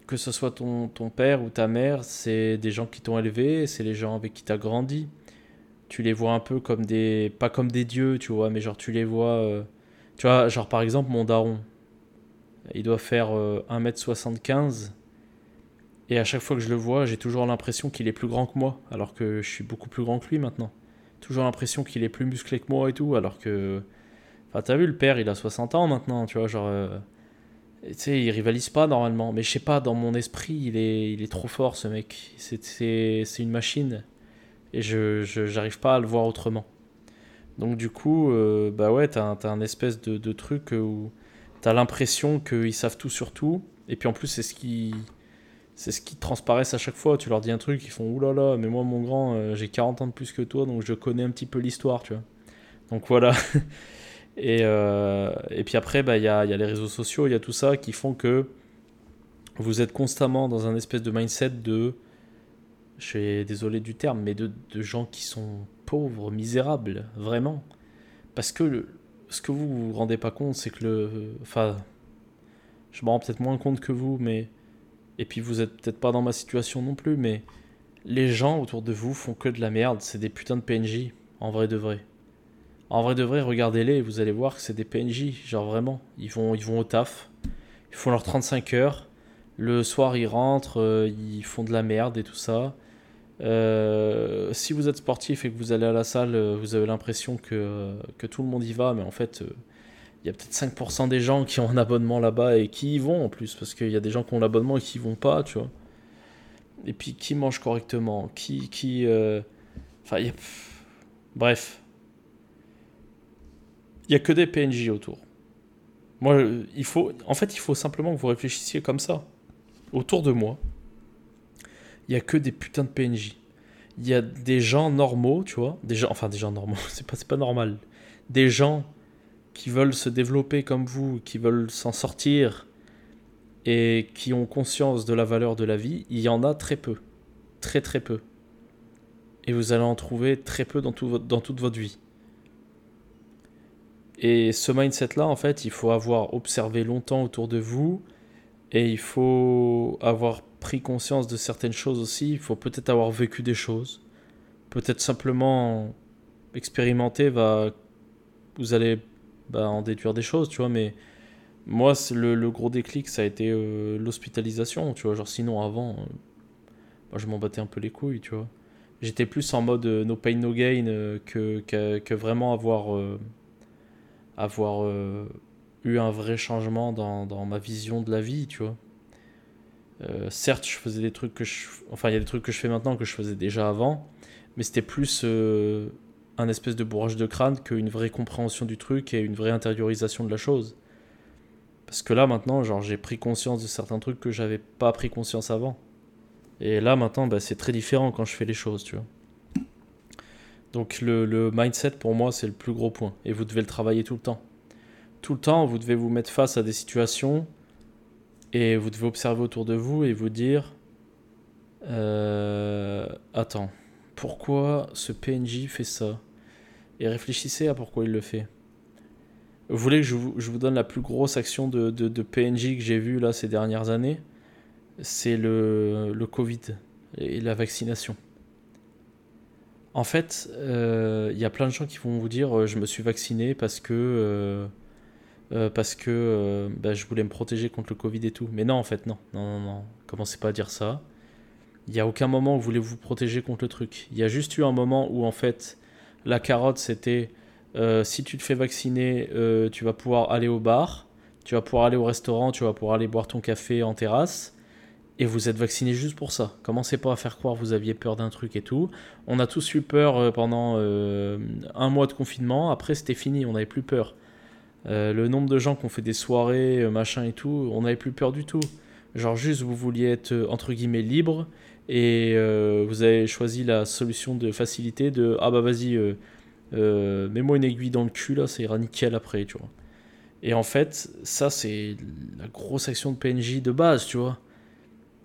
que ce soit ton, ton père ou ta mère, c'est des gens qui t'ont élevé, c'est les gens avec qui t'as grandi. Tu les vois un peu comme des. Pas comme des dieux, tu vois, mais genre tu les vois. Euh, tu vois, genre par exemple, mon daron, il doit faire 1m75 euh, et à chaque fois que je le vois, j'ai toujours l'impression qu'il est plus grand que moi, alors que je suis beaucoup plus grand que lui maintenant. Toujours l'impression qu'il est plus musclé que moi et tout, alors que. Enfin, t'as vu, le père, il a 60 ans maintenant, tu vois, genre. Euh, tu sais, il rivalise pas normalement, mais je sais pas, dans mon esprit, il est, il est trop fort ce mec. C'est une machine. Et je j'arrive pas à le voir autrement. Donc, du coup, euh, bah ouais, t'as as un espèce de, de truc où t'as l'impression qu'ils savent tout sur tout. Et puis en plus, c'est ce qui c'est ce qui transparaissent à chaque fois. Tu leur dis un truc, ils font oulala, mais moi, mon grand, euh, j'ai 40 ans de plus que toi, donc je connais un petit peu l'histoire, tu vois. Donc voilà. *laughs* et, euh, et puis après, bah, il y, a, y a les réseaux sociaux, il y a tout ça qui font que vous êtes constamment dans un espèce de mindset de. Je suis désolé du terme, mais de, gens qui sont pauvres, misérables, vraiment. Parce que ce que vous vous rendez pas compte, c'est que le. Enfin. Je me rends peut-être moins compte que vous, mais. Et puis vous êtes peut-être pas dans ma situation non plus, mais. Les gens autour de vous font que de la merde. C'est des putains de PNJ, en vrai de vrai. En vrai de vrai, regardez-les vous allez voir que c'est des PNJ. Genre vraiment. Ils vont, ils vont au taf. Ils font leurs 35 heures. Le soir, ils rentrent. euh, ils font de la merde et tout ça. Euh, si vous êtes sportif et que vous allez à la salle, euh, vous avez l'impression que, que tout le monde y va, mais en fait, euh, il y a peut-être 5% des gens qui ont un abonnement là-bas et qui y vont en plus, parce qu'il y a des gens qui ont l'abonnement et qui y vont pas, tu vois. Et puis qui mangent correctement, qui. qui euh, Enfin, Bref. Il y a que des PNJ autour. Moi, euh, il faut. En fait, il faut simplement que vous réfléchissiez comme ça. Autour de moi, il y a que des putains de PNJ. Il y a des gens normaux, tu vois. Des gens, enfin, des gens normaux, *laughs* c'est pas, pas normal. Des gens qui veulent se développer comme vous, qui veulent s'en sortir et qui ont conscience de la valeur de la vie, il y en a très peu. Très très peu. Et vous allez en trouver très peu dans, tout votre- dans toute votre vie. Et ce mindset-là, en fait, il faut avoir observé longtemps autour de vous et il faut avoir pris conscience de certaines choses aussi. Il faut peut-être avoir vécu des choses. Peut-être simplement expérimenter va. Vous allez bah, en déduire des choses, tu vois, mais moi, le, le gros déclic, ça a été euh, l'hospitalisation, tu vois. Genre, sinon, avant, euh, moi, je m'en battais un peu les couilles, tu vois. J'étais plus en mode euh, no pain, no gain euh, que, que, que vraiment avoir, avoir eu un vrai changement dans, dans ma vision de la vie, tu vois. Euh, certes, je faisais des trucs que je. Enfin, il y a des trucs que je fais maintenant que je faisais déjà avant, mais c'était plus euh, un espèce de bourrage de crâne qu'une vraie compréhension du truc et une vraie intériorisation de la chose. Parce que là, maintenant, genre, j'ai pris conscience de certains trucs que j'avais pas pris conscience avant. Et là, maintenant, bah, c'est très différent quand je fais les choses, tu vois. Donc, le, le mindset, pour moi, c'est le plus gros point. Et vous devez le travailler tout le temps. Tout le temps, vous devez vous mettre face à des situations et vous devez observer autour de vous et vous dire euh, Attends, pourquoi ce PNJ fait ça? Et réfléchissez à pourquoi il le fait. Vous voulez que je vous, donne la plus grosse action de, de, de PNJ que j'ai vue là ces dernières années? C'est le, le Covid et la vaccination. En fait, euh, il y a plein de gens qui vont vous dire euh, je me suis vacciné parce que euh, parce que euh, bah, je voulais me protéger contre le Covid et tout. Mais non, en fait, non, non, non, non. Commencez pas à dire ça. Il n'y a aucun moment où vous voulez vous protéger contre le truc. Il y a juste eu un moment où en fait la carotte c'était euh, si tu te fais vacciner, tu vas pouvoir aller au bar, tu vas pouvoir aller au restaurant, tu vas pouvoir aller boire ton café en terrasse. Et vous êtes vacciné juste pour ça. Commencez pas à faire croire que vous aviez peur d'un truc et tout. On a tous eu peur pendant un mois de confinement. Après, c'était fini, on n'avait plus peur. Euh, le nombre de gens qui ont fait des soirées, euh, machin et tout, on n'avait plus peur du tout. Genre juste vous vouliez être euh, entre guillemets libre et vous avez choisi la solution de facilité de ah bah vas-y mets-moi une aiguille dans le cul là, ça ira nickel après, tu vois. Et en fait, ça c'est la grosse action de PNJ de base, tu vois.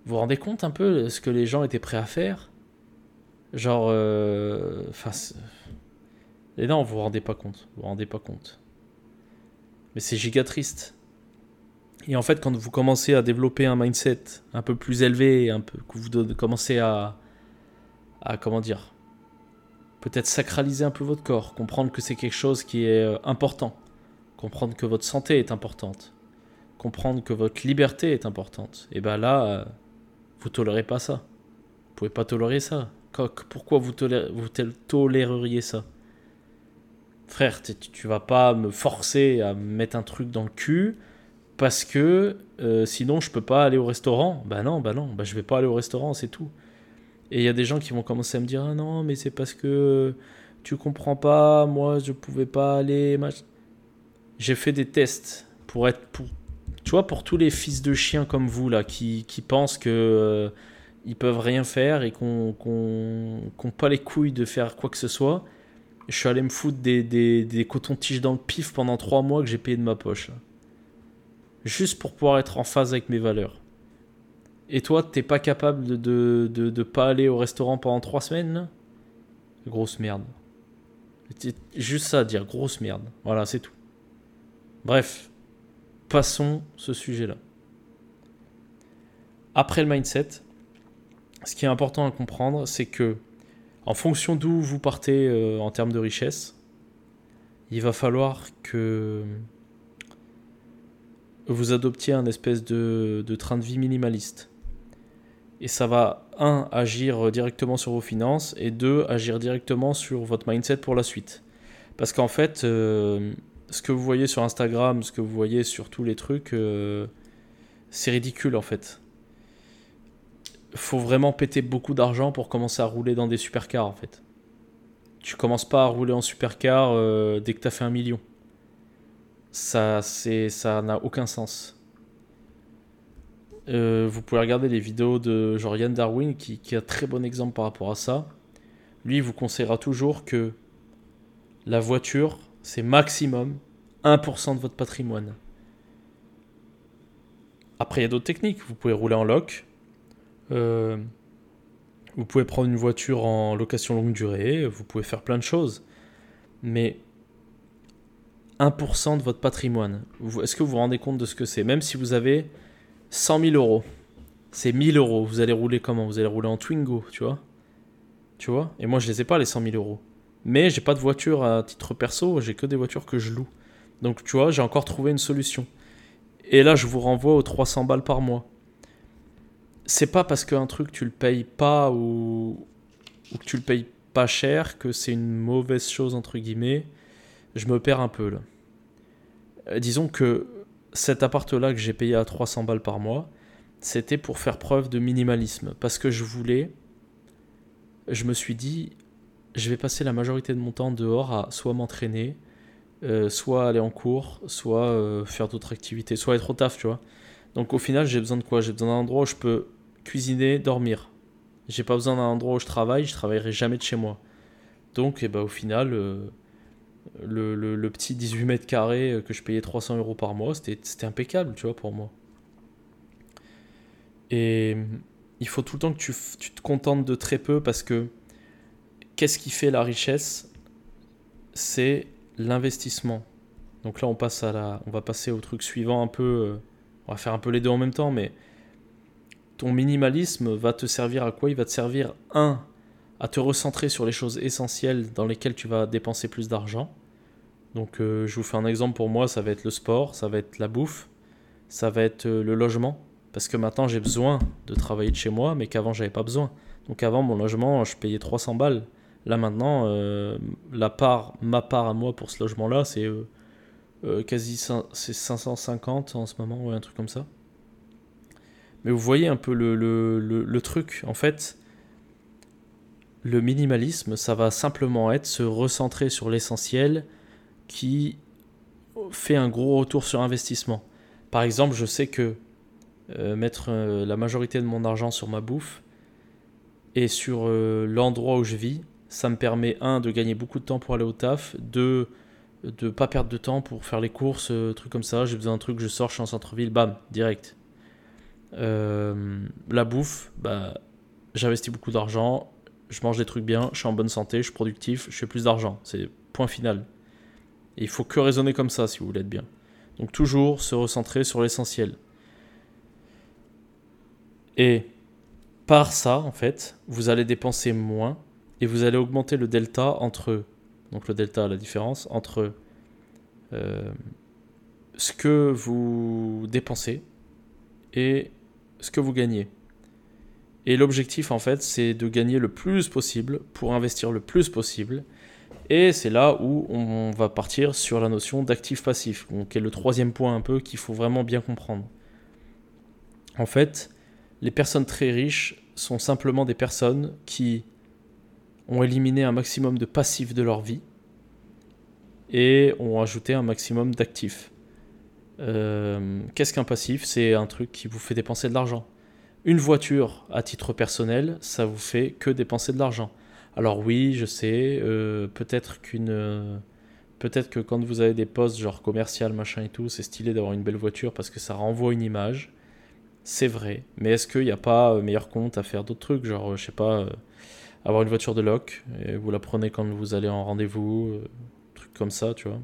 Vous vous rendez compte un peu de ce que les gens étaient prêts à faire? Genre, enfin, et non, vous vous rendez pas compte, vous vous rendez pas compte. Mais c'est giga triste. Et en fait, quand vous commencez à développer un mindset un peu plus élevé, un peu, que vous commencez à, à comment dire, peut-être sacraliser un peu votre corps, comprendre que c'est quelque chose qui est euh, important, comprendre que votre santé est importante, comprendre que votre liberté est importante, et ben là, euh, vous tolérez pas ça. Vous pouvez pas tolérer ça. Pourquoi vous, tolé- vous toléreriez ça? Frère, tu, vas pas me forcer à me mettre un truc dans le cul parce que euh, sinon je peux pas aller au restaurant. Bah non, bah non, bah je vais pas aller au restaurant, c'est tout. Et il y a des gens qui vont commencer à me dire ah non, mais c'est parce que tu comprends pas, moi je pouvais pas aller. J'ai fait des tests pour être pour tu vois pour tous les fils de chiens comme vous là qui, qui pensent que euh, ils peuvent rien faire et qu'on qu'on qu'on pas les couilles de faire quoi que ce soit. Je suis allé me foutre des, des, des cotons-tiges dans le pif pendant trois mois que j'ai payé de ma poche. Juste pour pouvoir être en phase avec mes valeurs. Et toi, t'es pas capable de, de, de, pas aller au restaurant pendant trois semaines là? Grosse merde. Juste ça à dire, grosse merde. Voilà, c'est tout. Bref, passons ce sujet-là. Après le mindset, ce qui est important à comprendre, c'est que en fonction d'où vous partez euh, en termes de richesse, il va falloir que vous adoptiez un espèce de, train de vie minimaliste. Et ça va, un, agir directement sur vos finances, et deux, agir directement sur votre mindset pour la suite. Parce qu'en fait, euh, ce que vous voyez sur Instagram, ce que vous voyez sur tous les trucs, euh, c'est ridicule en fait. Faut vraiment péter beaucoup d'argent pour commencer à rouler dans des supercars en fait. Tu commences pas à rouler en supercar euh, dès que tu as fait un million. Ça, c'est, ça n'a aucun sens. Euh, vous pouvez regarder les vidéos de Yann Darwin qui, qui a très bon exemple par rapport à ça. Lui, il vous conseillera toujours que la voiture, c'est maximum 1% de votre patrimoine. Après, il y a d'autres techniques. Vous pouvez rouler en loc. Euh, vous pouvez prendre une voiture en location longue durée. Vous pouvez faire plein de choses. Mais 1% de votre patrimoine. Est-ce que vous vous rendez compte de ce que c'est? Même si vous avez 100 000 euros, c'est 1000 euros. Vous allez rouler comment? Vous allez rouler en Twingo, tu vois? Tu vois? Et moi, je les ai pas, les 100 000 euros. Mais j'ai pas de voiture à titre perso, j'ai que des voitures que je loue. Donc, tu vois, j'ai encore trouvé une solution. Et là, je vous renvoie aux 300 balles par mois. C'est pas parce qu'un truc, tu le payes pas ou, que tu le payes pas cher que c'est une mauvaise chose, entre guillemets je me perds un peu là. Euh, disons que cet appart-là que j'ai payé à 300 balles par mois, c'était pour faire preuve de minimalisme. Parce que je voulais, je me suis dit, je vais passer la majorité de mon temps dehors à soit m'entraîner, euh, soit aller en cours, soit euh, faire d'autres activités, soit être au taf, tu vois. Donc au final, j'ai besoin de quoi? J'ai besoin d'un endroit où je peux cuisiner, dormir. J'ai pas besoin d'un endroit où je travaille, je travaillerai jamais de chez moi. Donc et eh ben, au final, le, petit 18 mètres carrés euh, que je payais 300 euros par mois, c'était impeccable, tu vois, pour moi. Et il faut tout le temps que tu, tu te contentes de très peu parce que qu'est-ce qui fait la richesse? C'est l'investissement. Donc là, on passe à la, on va passer au truc suivant un peu. Euh, on va faire un peu les deux en même temps, mais ton minimalisme va te servir à quoi? Il va te servir un à te recentrer sur les choses essentielles dans lesquelles tu vas dépenser plus d'argent. Donc euh, je vous fais un exemple pour moi, ça va être le sport, ça va être la bouffe, ça va être euh, le logement. Parce que maintenant j'ai besoin de travailler de chez moi, mais qu'avant j'avais pas besoin. Donc avant mon logement, je payais 300 balles. Là maintenant, euh, la part, ma part à moi pour ce logement-là, c'est quasi 550 en ce moment, ou un truc comme ça. Mais vous voyez un peu le, le, le truc. En fait, le minimalisme, ça va simplement être se recentrer sur l'essentiel qui fait un gros retour sur investissement. Par exemple, je sais que euh, mettre euh, la majorité de mon argent sur ma bouffe et sur euh, l'endroit où je vis, ça me permet, un, de gagner beaucoup de temps pour aller au taf, deux, de pas perdre de temps pour faire les courses, trucs comme ça. J'ai besoin d'un truc, je sors, je suis en centre-ville, bam, direct. La bouffe, bah, j'investis beaucoup d'argent, je mange des trucs bien, je suis en bonne santé, je suis productif, je fais plus d'argent. C'est point final. Et il faut que raisonner comme ça si vous voulez être bien. Donc toujours se recentrer sur l'essentiel. Et par ça, en fait, vous allez dépenser moins et vous allez augmenter le delta entre, donc le delta, la différence entre euh, ce que vous dépensez et ce que vous gagnez. Et l'objectif, en fait, c'est de gagner le plus possible pour investir le plus possible. Et c'est là où on va partir sur la notion d'actif passif, qui est le troisième point un peu qu'il faut vraiment bien comprendre. En fait, les personnes très riches sont simplement des personnes qui ont éliminé un maximum de passifs de leur vie et ont ajouté un maximum d'actifs. Euh, qu'est-ce qu'un passif? C'est un truc qui vous fait dépenser de l'argent. Une voiture à titre personnel, ça vous fait que dépenser de l'argent. Alors oui, je sais, euh, peut-être qu'une... euh, peut-être que quand vous avez des postes genre commercial, machin et tout, c'est stylé d'avoir une belle voiture parce que ça renvoie une image. C'est vrai. Mais est-ce qu'il n'y a pas meilleur compte à faire d'autres trucs? Genre, je sais pas, avoir une voiture de loc, et vous la prenez quand vous allez en rendez-vous, truc comme ça, tu vois.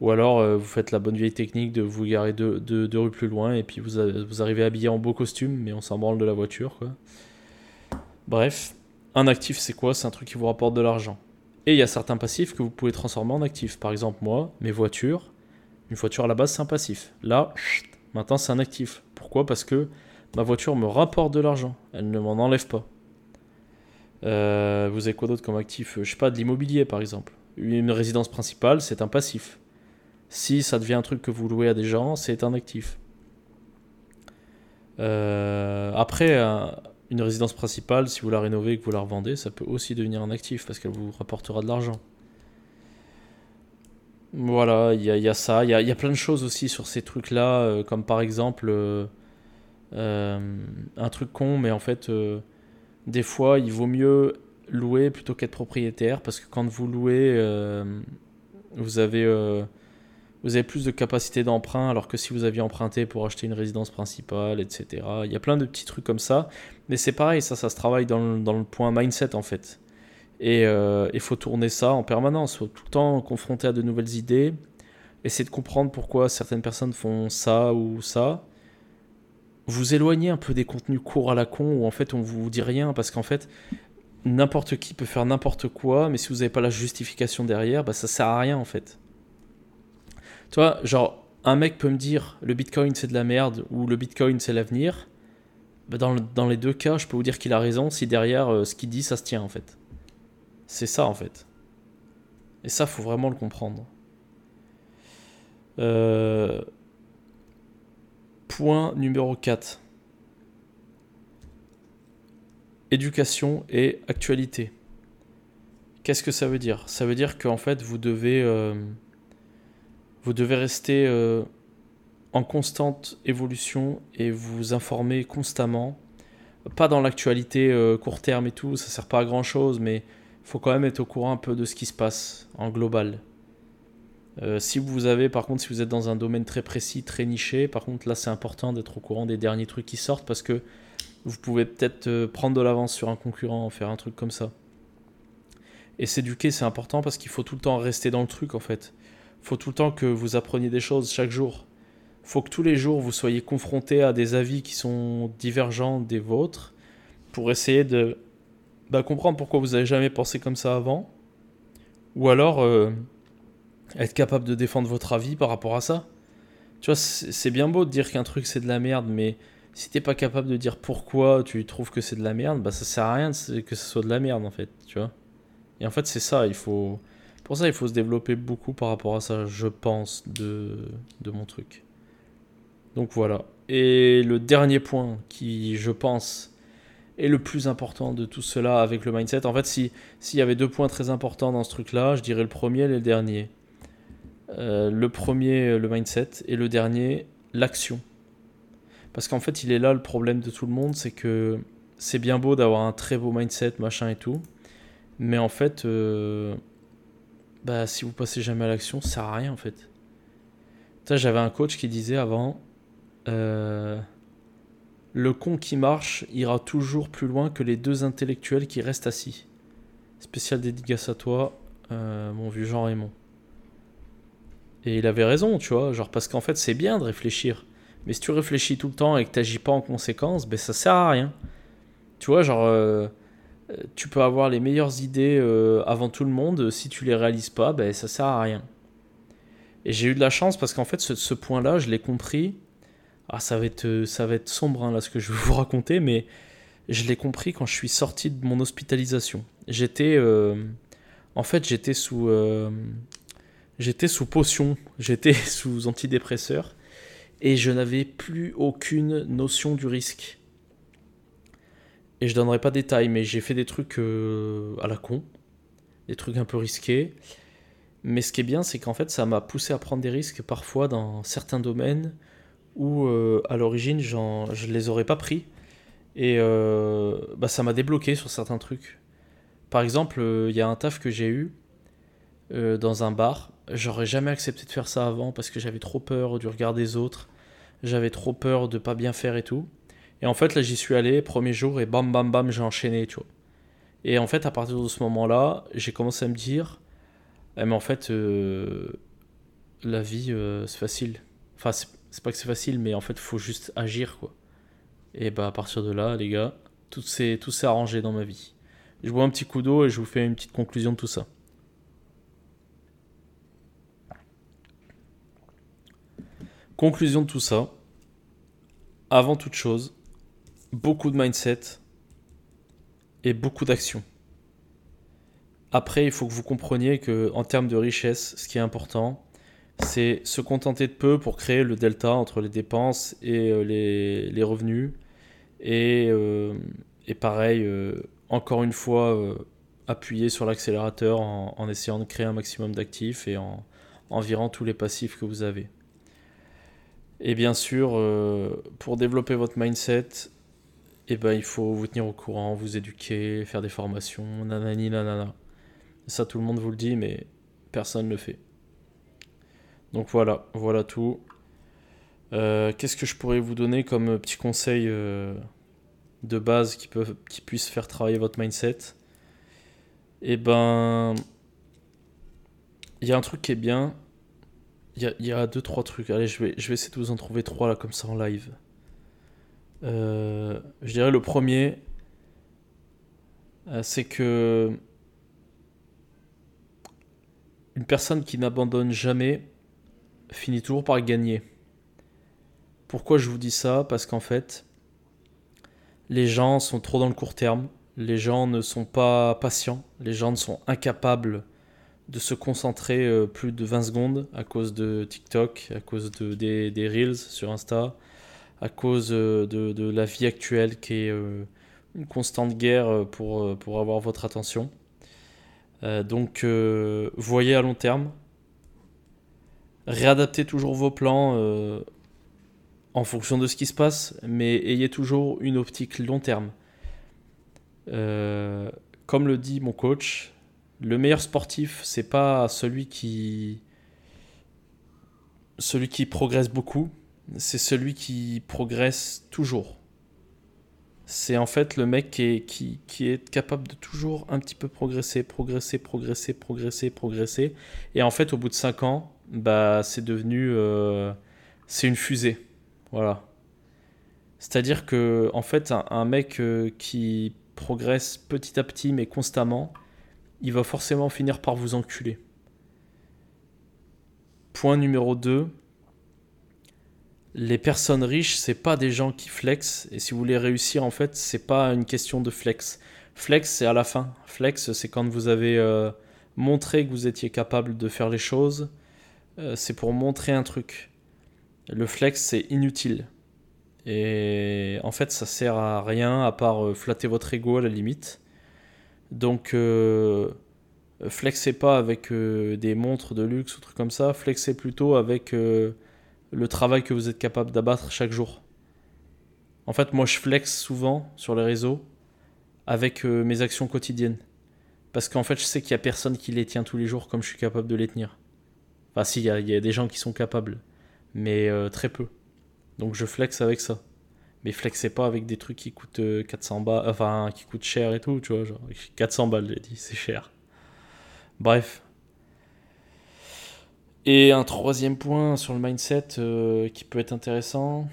Ou alors, euh, vous faites la bonne vieille technique de vous garer deux, deux- deux rues plus loin et puis vous, vous arrivez habillé en beau costume, mais on s'en branle de la voiture, quoi. Bref, un actif, c'est quoi? C'est un truc qui vous rapporte de l'argent. Et il y a certains passifs que vous pouvez transformer en actifs. Par exemple, moi, mes voitures, une voiture à la base, c'est un passif. Là, chut, maintenant, c'est un actif. Pourquoi? Parce que ma voiture me rapporte de l'argent. Elle ne m'en enlève pas. Euh, vous avez quoi d'autre comme actif? Je sais pas, de l'immobilier, par exemple. Une résidence principale, c'est un passif. Si ça devient un truc que vous louez à des gens, c'est un actif. Euh, après, un- une résidence principale, si vous la rénovez et que vous la revendez, ça peut aussi devenir un actif parce qu'elle vous rapportera de l'argent. Voilà, il y a, ça. Il y a, plein de choses aussi sur ces trucs-là, euh, comme par exemple euh, un truc con, mais en fait, des fois, il vaut mieux louer plutôt qu'être propriétaire parce que quand vous louez, vous avez, vous avez plus de capacité d'emprunt alors que si vous aviez emprunté pour acheter une résidence principale, etc. Il y a plein de petits trucs comme ça, mais c'est pareil, ça, ça se travaille dans le, point mindset en fait. Et il faut tourner ça en permanence, faut tout le temps confronté à de nouvelles idées, essayer de comprendre pourquoi certaines personnes font ça ou ça. Vous éloignez un peu des contenus courts à la con où en fait on vous dit rien parce qu'en fait n'importe qui peut faire n'importe quoi, mais si vous n'avez pas la justification derrière, bah ça sert à rien en fait. Tu vois, genre un mec peut me dire le bitcoin c'est de la merde ou le bitcoin c'est l'avenir. Bah, dans, le- dans les deux cas, je peux vous dire qu'il a raison si derrière euh, ce qu'il dit ça se tient en fait. C'est ça en fait. Et ça, faut vraiment le comprendre. Euh, Point numéro 4. Éducation et actualité. Qu'est-ce que ça veut dire? Ça veut dire qu'en fait, vous devez, euh, vous devez rester euh, en constante évolution et vous informer constamment. Pas dans l'actualité euh, court terme et tout, ça sert pas à grand chose, mais faut quand même être au courant un peu de ce qui se passe en global. Euh, si vous avez, par contre, si vous êtes dans un domaine très précis, très niché, par contre, là, c'est important d'être au courant des derniers trucs qui sortent parce que vous pouvez peut-être prendre de l'avance sur un concurrent, faire un truc comme ça. Et s'éduquer, c'est important parce qu'il faut tout le temps rester dans le truc, en fait. Faut tout le temps que vous appreniez des choses chaque jour. faut que tous les jours, vous soyez confronté à des avis qui sont divergents des vôtres pour essayer de bah, comprendre pourquoi vous n'avez jamais pensé comme ça avant. Ou alors euh, être capable de défendre votre avis par rapport à ça. Tu vois, c'est bien beau de dire qu'un truc c'est de la merde, mais si t'es pas capable de dire pourquoi tu trouves que c'est de la merde, bah ça sert à rien que ce soit de la merde en fait, tu vois. Et en fait, c'est ça, il faut. Pour ça, il faut se développer beaucoup par rapport à ça, je pense, de, mon truc. Donc voilà. Et le dernier point qui, je pense, est le plus important de tout cela avec le mindset. En fait, si s'il y avait deux points très importants dans ce truc-là, je dirais le premier et le dernier. Euh, le premier, le mindset, et le dernier, l'action. Parce qu'en fait, il est là le problème de tout le monde, c'est que c'est bien beau d'avoir un très beau mindset, machin et tout, mais en fait, euh, bah, si vous passez jamais à l'action, ça sert à rien en fait. J'avais un coach qui disait avant, euh, le con qui marche ira toujours plus loin que les deux intellectuels qui restent assis. Spécial dédicace à toi, euh, mon vieux Jean Raymond. Et il avait raison, tu vois, genre parce qu'en fait c'est bien de réfléchir. Mais si tu réfléchis tout le temps et que t'agis pas en conséquence, ben ça sert à rien. Tu vois, genre, euh, tu peux avoir les meilleures idées euh, avant tout le monde, si tu les réalises pas, ben ça sert à rien. Et j'ai eu de la chance parce qu'en fait ce, point-là, je l'ai compris. Ah, ça va être, euh, ça va être sombre hein, là ce que je vais *laughs* vous raconter, mais je l'ai compris quand je suis sorti de mon hospitalisation. J'étais, euh, en fait, j'étais sous, j'étais sous potion, *laughs* j'étais sous antidépresseur et je n'avais plus aucune notion du risque. Et je donnerai pas de détails, mais j'ai fait des trucs euh, à la con, des trucs un peu risqués. Mais ce qui est bien, c'est qu'en fait, ça m'a poussé à prendre des risques parfois dans certains domaines où euh, à l'origine, je les aurais pas pris. Et euh, bah, ça m'a débloqué sur certains trucs. par exemple, il y a un taf que j'ai eu dans un bar. J'aurais jamais accepté de faire ça avant parce que j'avais trop peur du regard des autres. J'avais trop peur de pas bien faire et tout. Et en fait, là, j'y suis allé, premier jour, et bam, bam, bam, j'ai enchaîné, tu vois. Et en fait, à partir de ce moment-là, j'ai commencé à me dire, eh, mais en fait, euh, la vie, euh, c'est facile. Enfin, c'est pas que c'est facile, mais en fait, il faut juste agir, quoi. Et bah, à partir de là, les gars, tout s'est arrangé dans ma vie. Je bois un petit coup d'eau et je vous fais une petite conclusion de tout ça. Conclusion de tout ça. Avant toute chose, beaucoup de mindset et beaucoup d'action. Après, il faut que vous compreniez que en termes de richesse, ce qui est important, c'est se contenter de peu pour créer le delta entre les dépenses et euh, les, revenus. Et, euh, pareil, euh, encore une fois, appuyer sur l'accélérateur en, essayant de créer un maximum d'actifs et en, en virant tous les passifs que vous avez. Et bien sûr, pour développer votre mindset, eh ben, il faut vous tenir au courant, vous éduquer, faire des formations, nanani nanana. Ça, tout le monde vous le dit, mais personne ne le fait. Donc voilà, voilà tout. Euh, qu'est-ce que je pourrais vous donner comme petit conseil euh, de base qui, puisse faire travailler votre mindset? Eh ben, il y a un truc qui est bien. Il y a, y a, deux, trois trucs. Allez, je vais, je vais essayer de vous en trouver trois là, comme ça en live. Euh, je dirais le premier, euh, c'est que une personne qui n'abandonne jamais finit toujours par gagner. Pourquoi je vous dis ça? Parce qu'en fait, les gens sont trop dans le court terme, les gens ne sont pas patients, les gens ne sont incapables de se concentrer euh, plus de 20 secondes à cause de TikTok, à cause de, des, des Reels sur Insta, à cause euh, de, la vie actuelle qui est euh, une constante guerre euh, pour, avoir votre attention. donc voyez à long terme, réadaptez toujours vos plans en fonction de ce qui se passe, mais ayez toujours une optique long terme. comme le dit mon coach, le meilleur sportif, c'est pas celui qui progresse beaucoup, c'est celui qui progresse toujours. C'est en fait le mec qui est, capable de toujours un petit peu progresser, progresser, progresser, progresser, progresser. Et en fait, au bout de 5 ans, bah, c'est devenu. Euh, c'est une fusée. Voilà. C'est-à-dire que, en fait, un, un mec euh, qui progresse petit à petit, mais constamment, il va forcément finir par vous enculer. Point numéro 2, les personnes riches, c'est pas des gens qui flex. Et si vous voulez réussir, en fait, c'est pas une question de flex. Flex, c'est à la fin. Flex, c'est quand vous avez euh, montré que vous étiez capable de faire les choses. Euh, c'est pour montrer un truc. Le flex, c'est inutile. Et en fait, ça sert à rien à part euh, flatter votre ego à la limite. Donc, flexez pas avec des montres de luxe ou trucs comme ça. Flexez plutôt avec le travail que vous êtes capable d'abattre chaque jour. En fait, moi, je flex souvent sur les réseaux avec euh, mes actions quotidiennes. Parce qu'en fait, je sais qu'il n'y a personne qui les tient tous les jours comme je suis capable de les tenir. Enfin, si, il y, a des gens qui sont capables, mais euh, très peu. Donc, je flex avec ça. Mais flexez pas avec des trucs qui coûtent 400 euh, balles, enfin, qui coûtent cher et tout, tu vois. Genre, 400 balles, j'ai dit, c'est cher. Bref, et un troisième point sur le mindset euh, qui peut être intéressant.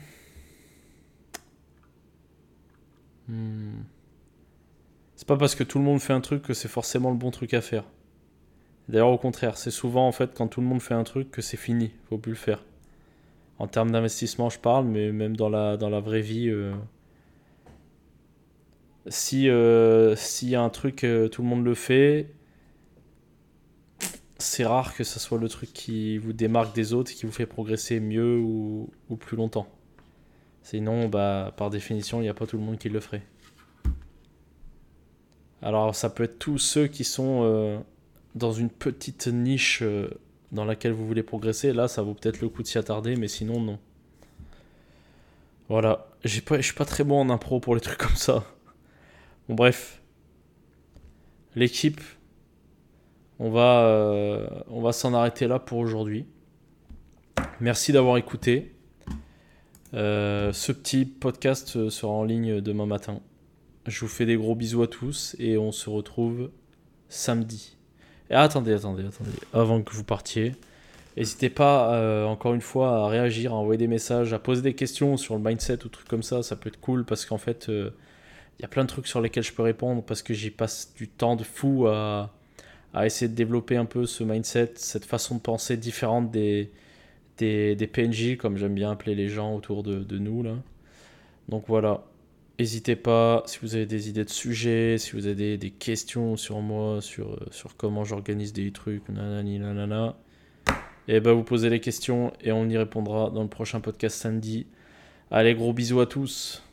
Hmm. C'est pas parce que tout le monde fait un truc que c'est forcément le bon truc à faire. D'ailleurs, au contraire, c'est souvent en fait quand tout le monde fait un truc que c'est fini, faut plus le faire. En termes d'investissement, je parle, mais même dans la, dans la vraie vie. Euh, si euh, s'il y a un truc, tout le monde le fait, c'est rare que ce soit le truc qui vous démarque des autres et qui vous fait progresser mieux ou, plus longtemps. Sinon, bah, par définition, il n'y a pas tout le monde qui le ferait. Alors, ça peut être tous ceux qui sont euh, dans une petite niche euh, dans laquelle vous voulez progresser. Là, ça vaut peut-être le coup de s'y attarder, mais sinon, non. Voilà. Pas, je suis pas très bon en impro pour les trucs comme ça. Bon, bref. l'équipe, on va, euh, on va s'en arrêter là pour aujourd'hui. Merci d'avoir écouté. Euh, ce petit podcast sera en ligne demain matin. Je vous fais des gros bisous à tous et on se retrouve samedi. Attendez, attendez, attendez, avant que vous partiez. N'hésitez pas, euh, encore une fois, à réagir, à envoyer des messages, à poser des questions sur le mindset ou trucs comme ça. Ça peut être cool parce qu'en fait, il y a plein de trucs sur lesquels je peux répondre parce que j'y passe du temps de fou à, à essayer de développer un peu ce mindset, cette façon de penser différente des, des, PNJ, comme j'aime bien appeler les gens autour de, nous. Là. Donc voilà, n'hésitez pas, si vous avez des idées de sujets, si vous avez des, des questions sur moi, sur, sur comment j'organise des trucs, nanani, nanana, et eh ben vous posez les questions et on y répondra dans le prochain podcast samedi. Allez, gros bisous à tous.